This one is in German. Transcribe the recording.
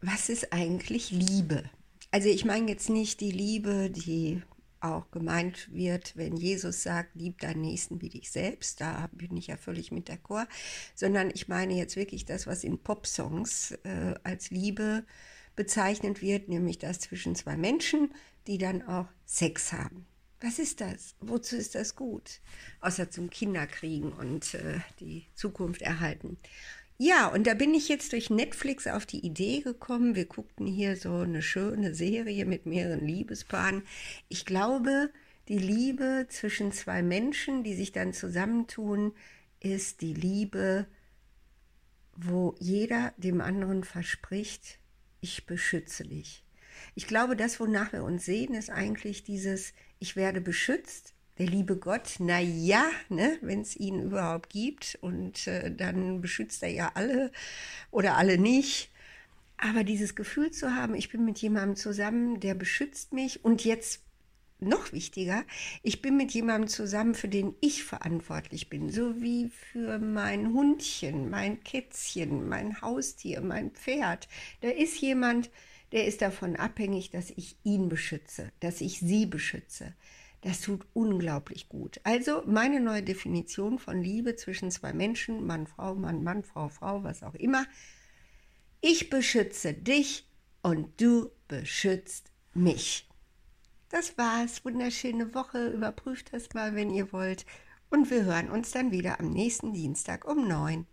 was ist eigentlich Liebe? Also ich meine jetzt nicht die Liebe, die auch gemeint wird, wenn Jesus sagt, lieb deinen Nächsten wie dich selbst, da bin ich ja völlig mit der Chor, sondern ich meine jetzt wirklich das, was in Popsongs äh, als Liebe bezeichnet wird, nämlich das zwischen zwei Menschen, die dann auch Sex haben. Was ist das? Wozu ist das gut? Außer zum Kinderkriegen und äh, die Zukunft erhalten. Ja, und da bin ich jetzt durch Netflix auf die Idee gekommen. Wir guckten hier so eine schöne Serie mit mehreren Liebespaaren. Ich glaube, die Liebe zwischen zwei Menschen, die sich dann zusammentun, ist die Liebe, wo jeder dem anderen verspricht, ich beschütze dich. Ich glaube, das, wonach wir uns sehen, ist eigentlich dieses, ich werde beschützt, der liebe Gott, na ja, ne, wenn es ihn überhaupt gibt und äh, dann beschützt er ja alle oder alle nicht. Aber dieses Gefühl zu haben, ich bin mit jemandem zusammen, der beschützt mich und jetzt noch wichtiger, ich bin mit jemandem zusammen, für den ich verantwortlich bin, so wie für mein Hundchen, mein Kätzchen, mein Haustier, mein Pferd. Da ist jemand, der ist davon abhängig, dass ich ihn beschütze, dass ich sie beschütze. Das tut unglaublich gut. Also meine neue Definition von Liebe zwischen zwei Menschen, Mann, Frau, Mann, Mann, Frau, Frau, was auch immer. Ich beschütze dich und du beschützt mich. Das war's. Wunderschöne Woche. Überprüft das mal, wenn ihr wollt. Und wir hören uns dann wieder am nächsten Dienstag um neun.